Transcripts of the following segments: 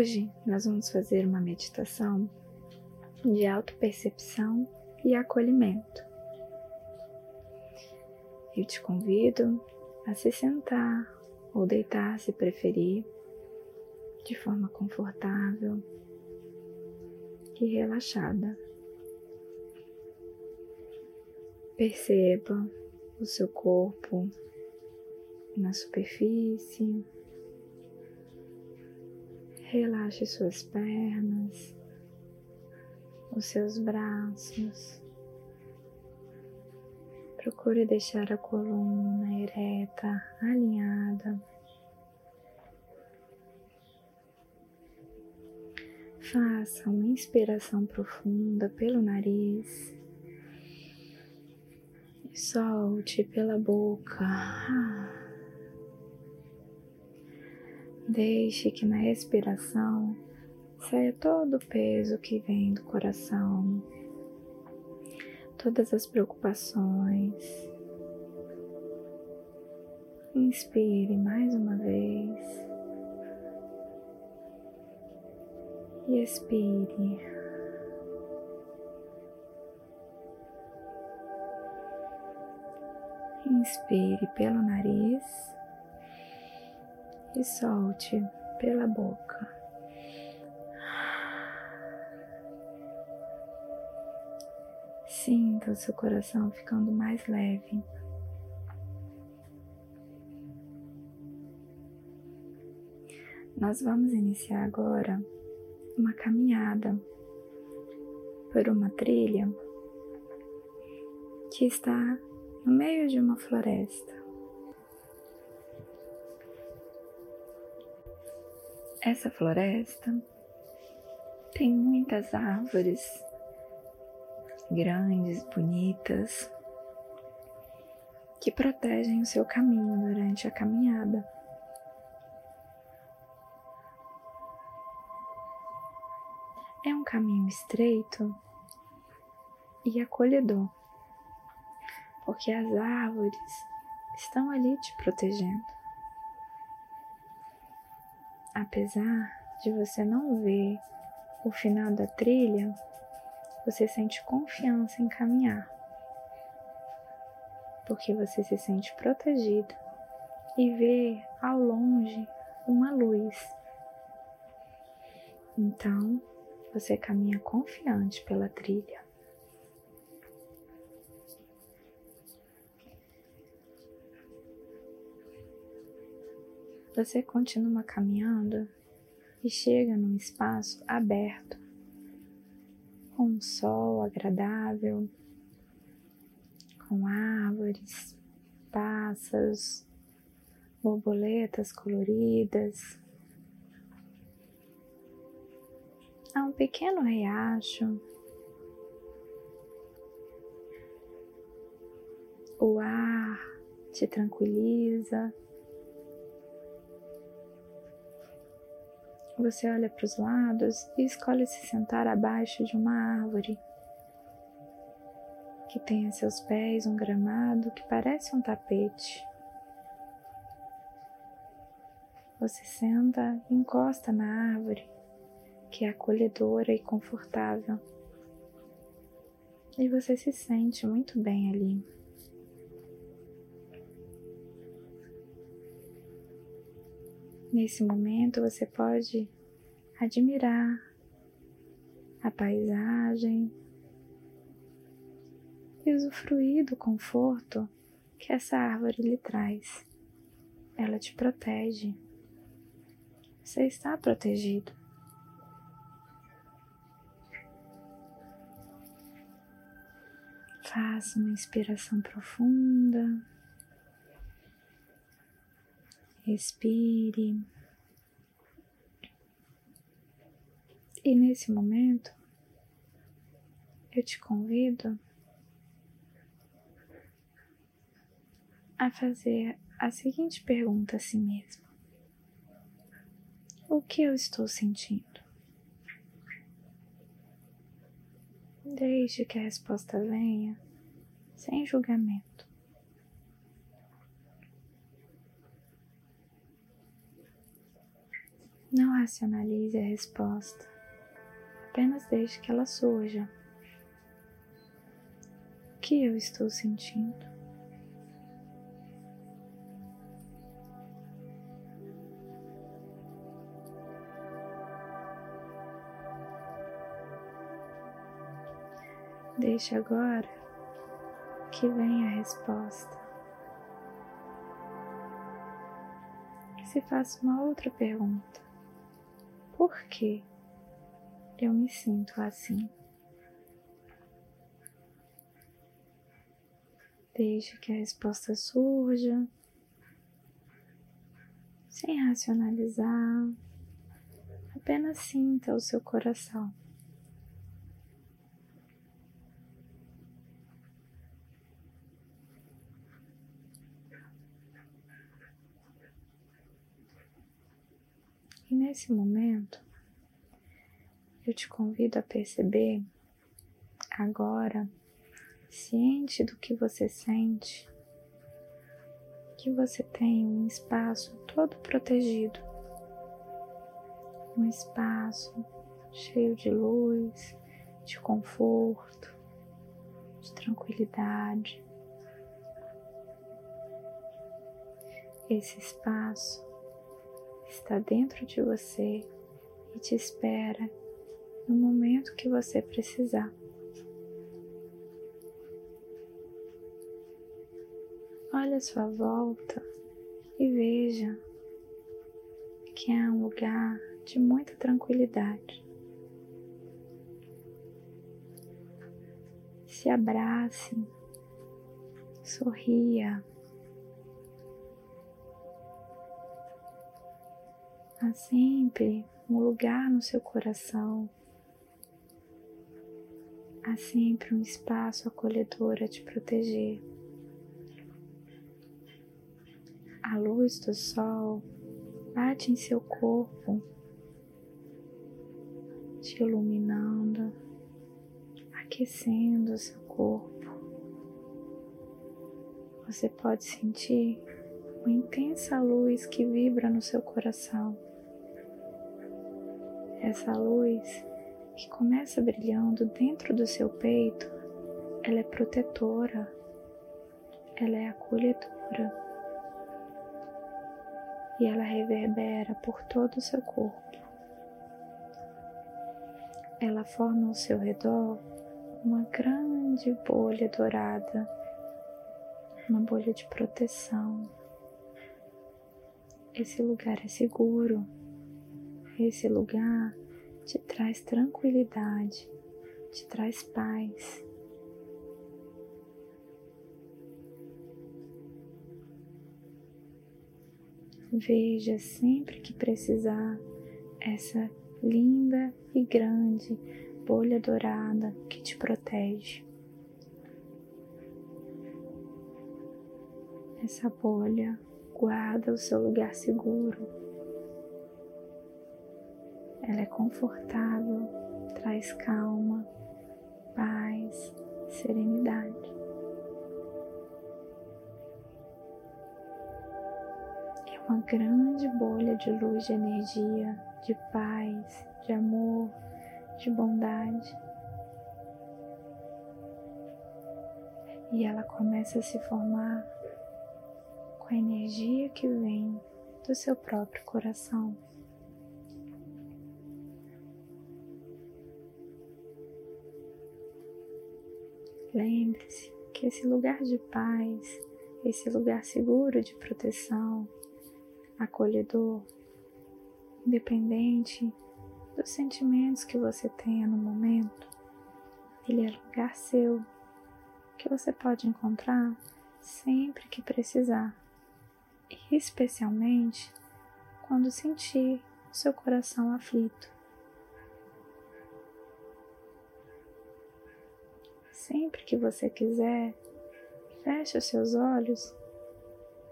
Hoje nós vamos fazer uma meditação de autopercepção e acolhimento. Eu te convido a se sentar ou deitar se preferir, de forma confortável e relaxada. Perceba o seu corpo na superfície Relaxe suas pernas, os seus braços. Procure deixar a coluna ereta, alinhada. Faça uma inspiração profunda pelo nariz e solte pela boca. Deixe que na respiração saia todo o peso que vem do coração, todas as preocupações. Inspire mais uma vez e expire. Inspire pelo nariz e solte pela boca. Sinta o seu coração ficando mais leve. Nós vamos iniciar agora uma caminhada por uma trilha que está no meio de uma floresta. Essa floresta tem muitas árvores grandes, bonitas, que protegem o seu caminho durante a caminhada. É um caminho estreito e acolhedor, porque as árvores estão ali te protegendo apesar de você não ver o final da trilha, você sente confiança em caminhar, porque você se sente protegido e vê ao longe uma luz. Então, você caminha confiante pela trilha. Você continua caminhando e chega num espaço aberto, com um sol agradável, com árvores, pássaros, borboletas coloridas. Há um pequeno riacho. O ar te tranquiliza. Você olha para os lados e escolhe se sentar abaixo de uma árvore que tem a seus pés um gramado que parece um tapete. Você senta e encosta na árvore, que é acolhedora e confortável. E você se sente muito bem ali. Nesse momento você pode admirar a paisagem e usufruir do conforto que essa árvore lhe traz. Ela te protege. Você está protegido. Faça uma inspiração profunda. Respire. E nesse momento, eu te convido a fazer a seguinte pergunta a si mesmo: O que eu estou sentindo? Deixe que a resposta venha sem julgamento. Não racionalize a resposta, apenas deixe que ela surja. O que eu estou sentindo? Deixe agora que venha a resposta. Se faça uma outra pergunta: Por que eu me sinto assim? Deixe que a resposta surja, sem racionalizar, apenas sinta o seu coração. E nesse momento, eu te convido a perceber agora, ciente do que você sente, que você tem um espaço todo protegido, um espaço cheio de luz, de conforto, de tranquilidade. Esse espaço está dentro de você e te espera no momento que você precisar. Olhe a sua volta e veja que é um lugar de muita tranquilidade. Se abrace, sorria. Há sempre um lugar no seu coração. Há sempre um espaço acolhedor a te proteger. A luz do sol bate em seu corpo, te iluminando, aquecendo o seu corpo. Você pode sentir uma intensa luz que vibra no seu coração. Essa luz que começa brilhando dentro do seu peito, ela é protetora, ela é acolhedora e ela reverbera por todo o seu corpo. Ela forma ao seu redor uma grande bolha dourada, uma bolha de proteção. Esse lugar é seguro esse lugar te traz tranquilidade, te traz paz. Veja sempre que precisar essa linda e grande bolha dourada que te protege. Essa bolha guarda o seu lugar seguro ela é confortável, traz calma, paz, serenidade. É uma grande bolha de luz, de energia, de paz, de amor, de bondade. E ela começa a se formar com a energia que vem do seu próprio coração. Lembre-se que esse lugar de paz, esse lugar seguro de proteção, acolhedor, independente dos sentimentos que você tenha no momento, ele é lugar seu, que você pode encontrar sempre que precisar, e especialmente quando sentir o seu coração aflito. Sempre que você quiser, feche os seus olhos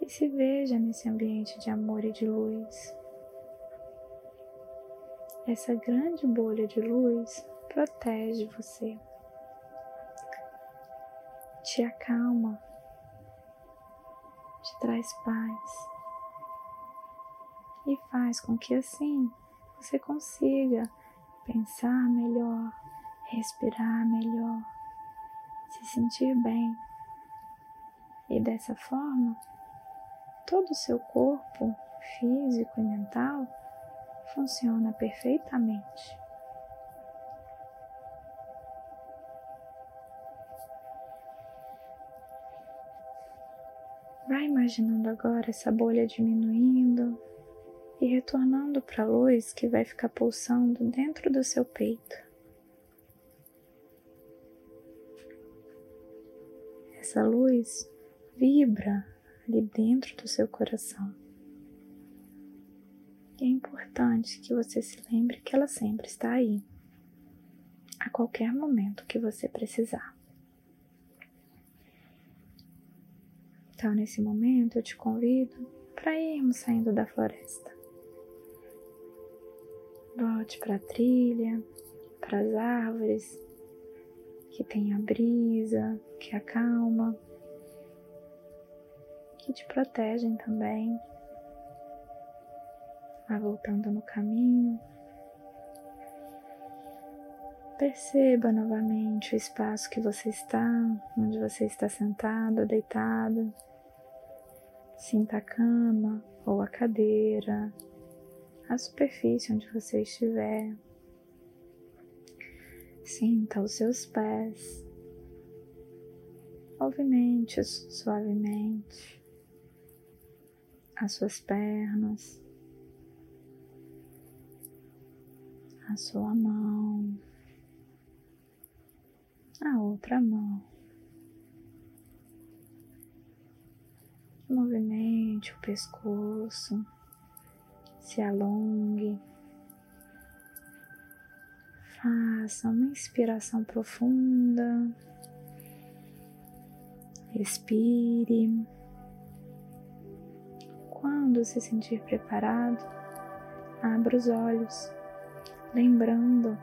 e se veja nesse ambiente de amor e de luz. Essa grande bolha de luz protege você, te acalma, te traz paz e faz com que assim você consiga pensar melhor, respirar melhor, se sentir bem. E dessa forma, todo o seu corpo físico e mental funciona perfeitamente. Vai imaginando agora essa bolha diminuindo e retornando para a luz que vai ficar pulsando dentro do seu peito. Essa luz vibra ali dentro do seu coração. E é importante que você se lembre que ela sempre está aí, a qualquer momento que você precisar. Então, nesse momento, eu te convido para irmos saindo da floresta. Volte para a trilha, para as árvores, que tem a brisa, que acalma, que te protegem também. Vá voltando no caminho. Perceba novamente o espaço que você está, onde você está sentado, deitado. Sinta a cama ou a cadeira, a superfície onde você estiver. Sinta os seus pés. Movimente-os suavemente, as suas pernas, a sua mão, a outra mão. Movimente o pescoço, se alongue. Faça uma inspiração profunda. Respire. Quando se sentir preparado, abra os olhos, lembrando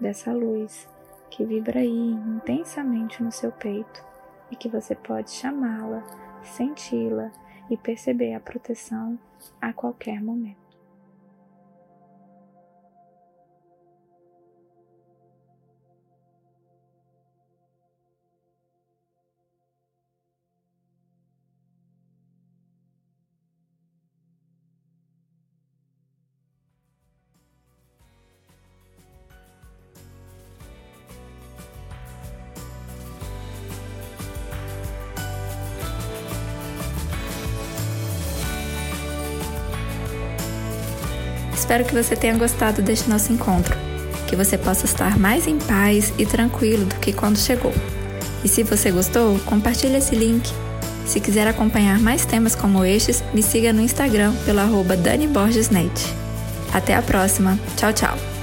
dessa luz que vibra aí intensamente no seu peito e que você pode chamá-la senti-la e perceber a proteção a qualquer momento. Espero que você tenha gostado deste nosso encontro, que você possa estar mais em paz e tranquilo do que quando chegou. E se você gostou, compartilhe esse link. Se quiser acompanhar mais temas como estes, me siga no Instagram pelo arroba Dani Borges Net. Até a próxima. Tchau, tchau.